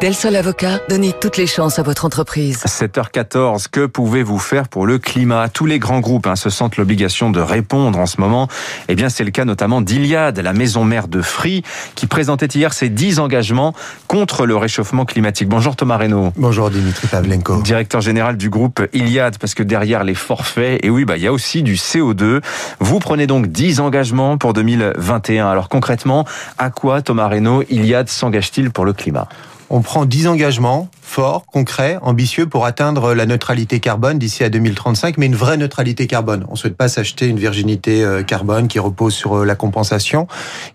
Del Sol Avocat, donnez toutes les chances à votre entreprise. 7h14, que pouvez-vous faire pour le climat? Tous les grands groupes hein, se sentent l'obligation de répondre en ce moment. Eh bien, c'est le cas notamment d'Iliade, la maison mère de Free, qui présentait hier ses 10 engagements contre le réchauffement climatique. Bonjour Thomas Reynaud. Bonjour Dimitri Pavlenko. Directeur général du groupe Iliade, parce que derrière les forfaits, et oui, bah, il y a aussi du CO2. Vous prenez donc 10 engagements pour 2021. Alors concrètement, à quoi Thomas Reynaud, Iliade s'engage-t-il pour le climat? On prend 10 engagements forts, concrets, ambitieux pour atteindre la neutralité carbone d'ici à 2035, mais une vraie neutralité carbone. On ne souhaite pas s'acheter une virginité euh, carbone qui repose sur euh, la compensation.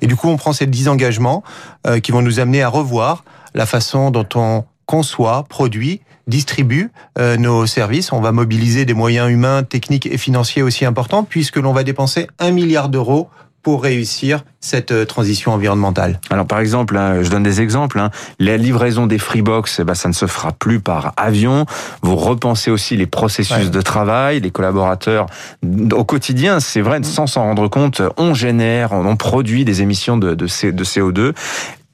Et du coup, on prend ces 10 engagements euh, qui vont nous amener à revoir la façon dont on conçoit, produit, distribue nos services. On va mobiliser des moyens humains, techniques et financiers aussi importants puisque l'on va dépenser un milliard d'euros pour réussir cette euh, transition environnementale Alors par exemple, je donne des exemples, hein. la livraison des Freebox, eh ben, ça ne se fera plus par avion. Vous repensez aussi les processus de travail, les collaborateurs au quotidien, c'est vrai, sans s'en rendre compte, on génère, on produit des émissions de, de CO2.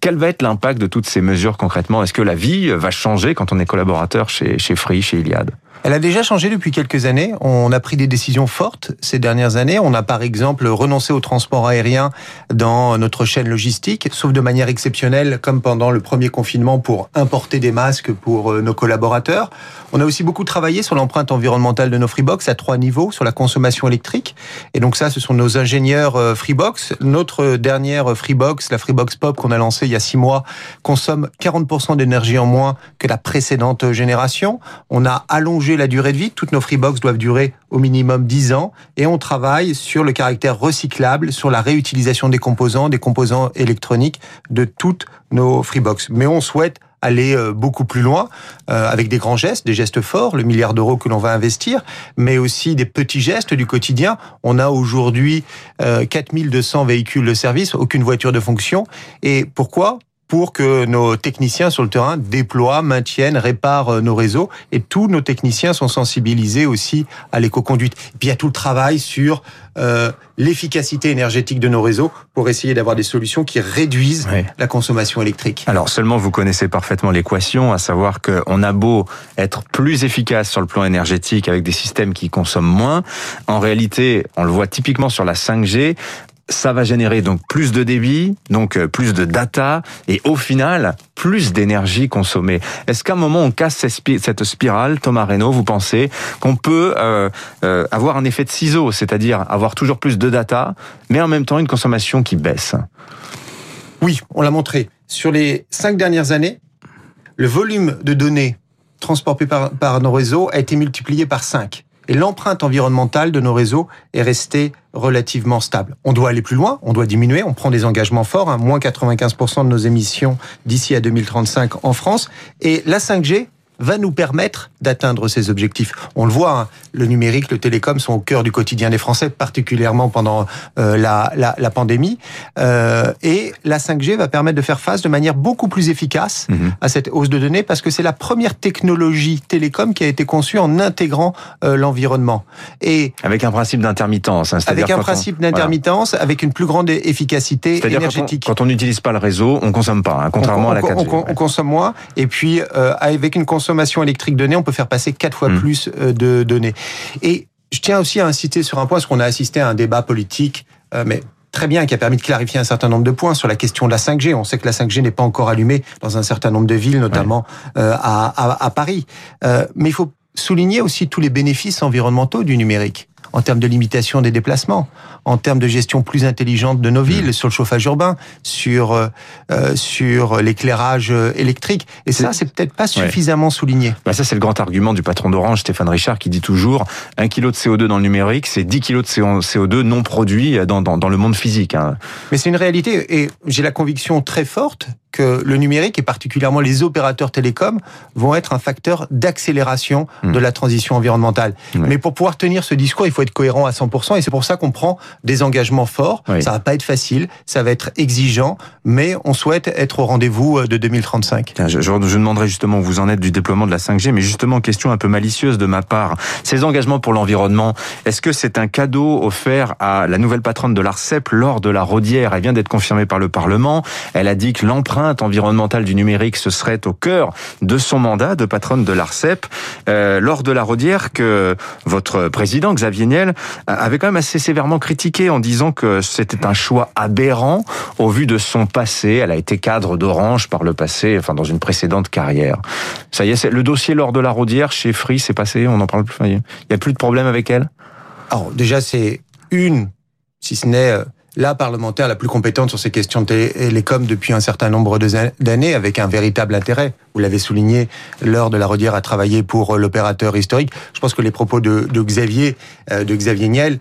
Quel va être l'impact de toutes ces mesures concrètement? Est-ce que la vie va changer quand on est collaborateur chez, chez Free, chez Iliad? Elle a déjà changé depuis quelques années. On a pris des décisions fortes ces dernières années. On a par exemple renoncé au transport aérien dans notre chaîne logistique, sauf de manière exceptionnelle, comme pendant le premier confinement pour importer des masques pour euh, nos collaborateurs. On a aussi beaucoup travaillé sur l'empreinte environnementale de nos Freebox à trois niveaux, sur la consommation électrique. Et donc ça, ce sont nos ingénieurs euh, Freebox. Notre dernière Freebox, la Freebox Pop qu'on a lancée il y a six mois, consomme 40% d'énergie en moins que la précédente génération. On a allongé la durée de vie. Toutes nos Freebox doivent durer au minimum 10 ans. Et on travaille sur le caractère recyclable, sur la réutilisation des composants, des composants électroniques de toutes nos Freebox. Mais on souhaite aller euh, beaucoup plus loin euh, avec des grands gestes, des gestes forts, le milliard d'euros que l'on va investir, mais aussi des petits gestes du quotidien. On a aujourd'hui 4200 euh, véhicules de service, aucune voiture de fonction. Et pourquoi? Pour que nos techniciens sur le terrain déploient, maintiennent, réparent euh, nos réseaux. Et tous nos techniciens sont sensibilisés aussi à l'éco-conduite. Et puis il y a tout le travail sur euh, l'efficacité énergétique de nos réseaux pour essayer d'avoir des solutions qui réduisent la consommation électrique. Alors seulement vous connaissez parfaitement l'équation, à savoir qu'on a beau être plus efficace sur le plan énergétique avec des systèmes qui consomment moins, en réalité, on le voit typiquement sur la 5G, ça va générer donc plus de débit, donc euh, plus de data, et au final, plus d'énergie consommée. Est-ce qu'à un moment, on casse cette spirale, Thomas Reynaud, vous pensez qu'on peut euh, euh, avoir un effet de ciseau, c'est-à-dire avoir toujours plus de data, mais en même temps une consommation qui baisse? Oui, on l'a montré. Sur les cinq dernières années, le volume de données transportées par, nos réseaux a été multiplié par 5 et l'empreinte environnementale de nos réseaux est restée relativement stable. On doit aller plus loin, on doit diminuer, on prend des engagements forts, hein, moins 95% de nos émissions d'ici à 2035 en France, et la 5G va nous permettre d'atteindre ces objectifs. On le voit, hein, le numérique, le télécom sont au cœur du quotidien des Français, particulièrement pendant euh, la, la, la, pandémie. Euh, et la 5G va permettre de faire face de manière beaucoup plus efficace mhm. à cette hausse de données parce que c'est la première technologie télécom qui a été conçue en intégrant euh, l'environnement. Et avec un principe d'intermittence. Hein, avec un principe d'intermittence, avec une plus grande efficacité énergétique. Quand on n'utilise pas le réseau, on consomme pas, hein, contrairement à la 4G. On, on, consomme moins. Et puis euh, avec une consommation électrique donnée, on peut faire passer quatre fois hmm. plus euh, de données. Et je tiens aussi à inciter sur un point, parce qu'on a assisté à un débat politique, euh, mais très bien, qui a permis de clarifier un certain nombre de points sur la question de la 5G. On sait que la 5G n'est pas encore allumée dans un certain nombre de villes, notamment euh, à, à, Paris. mais il faut souligner aussi tous les bénéfices environnementaux du numérique en termes de limitation des déplacements, en termes de gestion plus intelligente de nos villes, mmh. sur le chauffage urbain, sur euh, sur l'éclairage électrique. Et ça, c'est peut-être pas suffisamment souligné. Bah ça, c'est le grand argument du patron d'Orange, Stéphane Richard, qui dit toujours un kilo de CO2 dans le numérique, c'est 10 kilos de CO2 non produits dans, dans, dans le monde physique. Hein. Mais c'est une réalité, et j'ai la conviction très forte que le numérique et particulièrement les opérateurs télécoms vont être un facteur d'accélération Mmh. de la transition environnementale. Mais pour pouvoir tenir ce discours, il faut être cohérent à 100% et c'est pour ça qu'on prend des engagements forts. Oui. Ça va pas être facile, ça va être exigeant, mais on souhaite être au rendez-vous euh, de 2035. Tiens, Je, je, je demanderai justement où vous en êtes du déploiement de la 5G, mais justement, question un peu malicieuse de ma part. Ces engagements pour l'environnement, est-ce que c'est un cadeau offert à la nouvelle patronne de l'ARCEP lors de la Rodière? Elle vient d'être confirmée par le Parlement. Elle a dit que l'empreinte environnementale du numérique, ce serait au cœur de son mandat de patronne de l'ARCEP. Euh, lors de la Rodière, que votre président, Xavier Niel, avait quand même assez sévèrement critiqué en disant que c'était un choix aberrant au vu de son passé. Elle a été cadre d'Orange par le passé, enfin dans une précédente carrière. Ça y est, le dossier lors de la Rodière chez Free, c'est passé, on en parle plus. Il y a plus de problème avec elle? Alors déjà, c'est une, si ce n'est euh, la parlementaire la plus compétente sur ces questions de télécom depuis un certain nombre d'années, avec un véritable intérêt. Vous l'avez souligné, l'heure de la Rodière a travaillé pour euh, l'opérateur historique. Je pense que les propos de, de Xavier, euh, de Xavier Niel,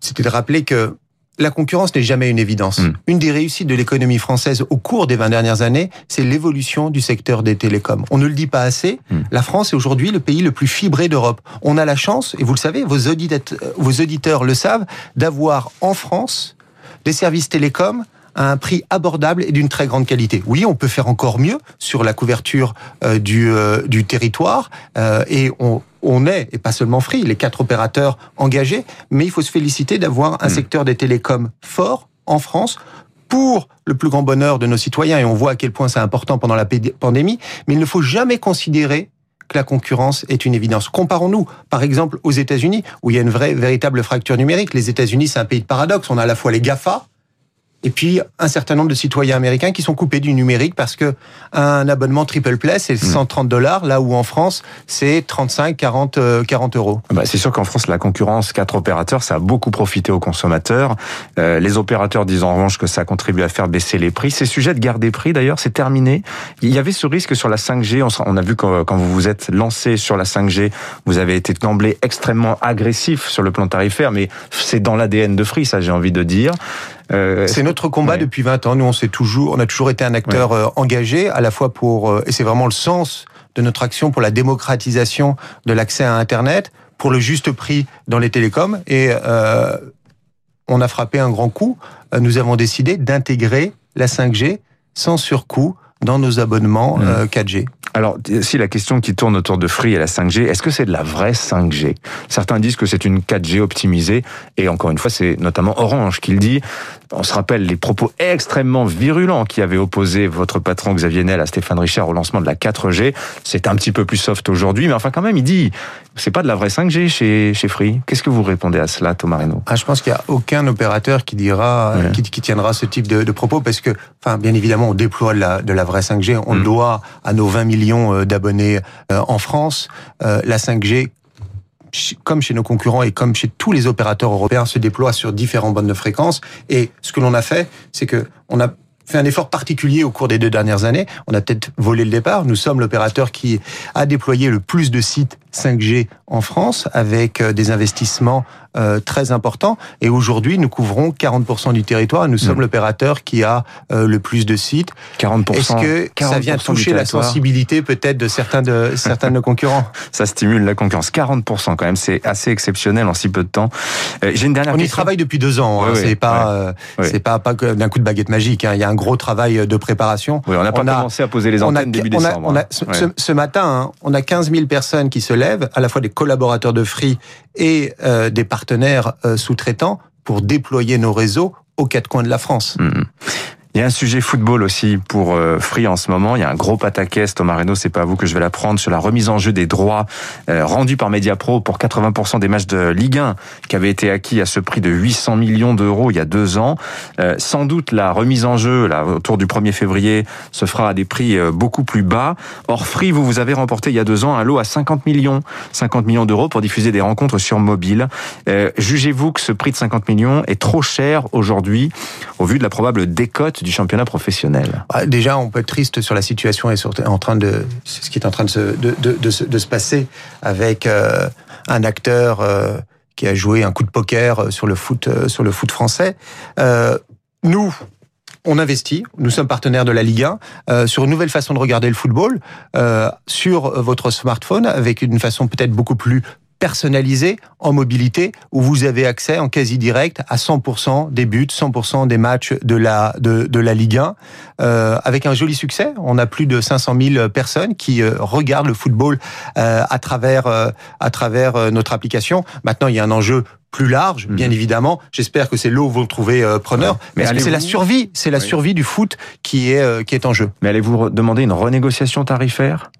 c'était de rappeler que la concurrence n'est jamais une évidence. Mm. Une des réussites de l'économie française au cours des 20 dernières années, c'est l'évolution du secteur des télécoms. On ne le dit pas assez, Mm. la France est aujourd'hui le pays le plus fibré d'Europe. On a la chance, et vous le savez, vos auditeurs, vos auditeurs le savent, d'avoir en France des services télécoms à un prix abordable et d'une très grande qualité. Oui, on peut faire encore mieux sur la couverture euh, du, euh, du territoire euh, et on, on est, et pas seulement Free, les quatre opérateurs engagés, mais il faut se féliciter d'avoir un Mm. secteur des télécoms fort en France pour le plus grand bonheur de nos citoyens, et on voit à quel point c'est important pendant la pandémie, mais il ne faut jamais considérer la concurrence est une évidence. Comparons-nous, par exemple, aux États-Unis, où il y a une vraie, véritable fracture numérique. Les États-Unis, c'est un pays de paradoxe. On a à la fois les GAFA, et puis un certain nombre de citoyens américains qui sont coupés du numérique parce que un abonnement triple play c'est 130 dollars là où en France c'est 35 40 euh, 40 euros. Bah, c'est sûr qu'en France, la concurrence, quatre opérateurs, ça a beaucoup profité aux consommateurs. Euh, les opérateurs disent en revanche que ça contribue à faire baisser les prix. Ces sujets de garde des prix, d'ailleurs, c'est terminé. Il y avait ce risque sur la 5G. On, a vu quand, quand vous vous êtes lancé sur la 5G, vous avez été d'emblée extrêmement agressif sur le plan tarifaire, mais c'est dans l'ADN de Free, ça j'ai envie de dire. Euh, C'est notre combat Ouais. depuis 20 ans. Nous, on s'est toujours, on a toujours été un acteur euh, engagé, à la fois pour, euh, et c'est vraiment le sens de notre action pour la démocratisation de l'accès à Internet, pour le juste prix dans les télécoms. Et euh, on a frappé un grand coup. Nous avons décidé d'intégrer la 5G sans surcoût dans nos abonnements Mmh. euh, 4G. Alors, si la question qui tourne autour de Free et la 5G, est-ce que c'est de la vraie 5G Certains disent que c'est une 4G optimisée, et encore une fois, c'est notamment Orange qui le dit. On se rappelle les propos extrêmement virulents qui avaient opposé votre patron Xavier Niel à Stéphane Richard au lancement de la 4G. C'est un petit peu plus soft aujourd'hui, mais enfin quand même, il dit, c'est pas de la vraie 5G chez, chez Free. Qu'est-ce que vous répondez à cela, Thomas Reynaud? Ah, je pense qu'il n'y a aucun opérateur qui dira, Ouais. qui, qui tiendra ce type de, de propos parce que, enfin, bien évidemment, on déploie de la, de la vraie 5G. On Mm. le doit à nos 20 millions euh, d'abonnés euh, en France. Euh, la 5G, ch- comme chez nos concurrents et comme chez tous les opérateurs européens, se déploie sur différentes bandes de fréquences. Et ce que l'on a fait, c'est que on a fait un effort particulier au cours des deux dernières années. On a peut-être volé le départ. Nous sommes l'opérateur qui a déployé le plus de sites 5G en France avec euh, des investissements euh, très importants. Et aujourd'hui, nous couvrons 40% du territoire. Nous sommes Mm. l'opérateur qui a euh, le plus de sites. 40%. Est-ce que ça 40% vient toucher la sensibilité peut-être de certains de certains de nos concurrents? Ça stimule la concurrence. 40% quand même, c'est assez exceptionnel en si peu de temps. Euh, J'ai une dernière On y travaille depuis deux ans. hein. C'est pas euh, c'est pas pas d'un coup de baguette magique. hein. Il y a un gros travail de préparation. On n'a pas On a- commencé à poser les On a, antennes début on a- décembre. on a- hein. ce, Ouais. ce- matin, hein, on a 15 000 personnes qui se à la fois des collaborateurs de Free et euh, des partenaires euh, sous-traitants, pour déployer nos réseaux aux quatre coins de la France. Mhm. Il y a un sujet football aussi pour euh, Free en ce moment. Il y a un gros pataquès, Thomas Reynaud, c'est pas à vous que je vais l'apprendre, sur la remise en jeu des droits euh, rendus par Mediapro pour 80% des matchs de Ligue 1 qui avaient été acquis à ce prix de 800 millions d'euros il y a deux ans. Euh, sans doute la remise en jeu là, autour du 1er février se fera à des prix beaucoup plus bas. Or Free, vous, vous avez remporté il y a deux ans un lot à 50 millions, 50 millions d'euros pour diffuser des rencontres sur mobile. Jugez-vous que ce prix de 50 millions est trop cher aujourd'hui au vu de la probable décote du championnat professionnel Ah, Déjà, on peut être triste sur la situation et sur, en train de, ce qui est en train de se, de, de, se, passer avec euh, un acteur euh, qui a joué un coup de poker euh, sur le foot, sur le foot français. Nous, on investit. Nous sommes partenaires de la Ligue 1 euh, sur une nouvelle façon de regarder le football sur votre smartphone avec une façon peut-être beaucoup plus personnalisé en mobilité où vous avez accès en quasi direct à 100% des buts, 100% des matchs de la de, de la Ligue 1 euh, avec un joli succès. On a plus de 500 000 personnes qui euh, regardent le football euh, à travers euh, à travers euh, notre application. Maintenant, il y a un enjeu plus large, bien mmh. évidemment. J'espère que c'est l'eau où vous le trouvez euh, preneur. Ouais. Mais c'est la survie, c'est la oui. survie du foot qui est qui est en jeu. Mais allez-vous demander une renégociation tarifaire?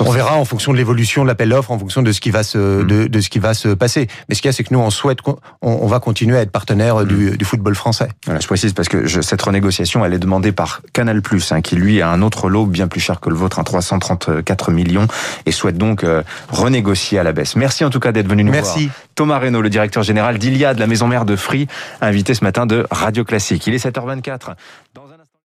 On verra en fonction de l'évolution de l'appel d'offres, en fonction de ce qui va se mmh. de, de, ce qui va se passer. Mais ce qu'il y a, c'est que nous, on souhaite, on, on, va continuer à être partenaire mmh. du, du, football français. Voilà, je précise parce que je, cette renégociation, elle est demandée par Canal+, hein, qui lui a un autre lot bien plus cher que le vôtre, un 334 millions, et souhaite donc euh, renégocier à la baisse. Merci en tout cas d'être venu nous Merci. voir. Thomas Reynaud, le directeur général d'Iliade, la maison mère de Free, invité ce matin de Radio Classique. Il est 7h24. Dans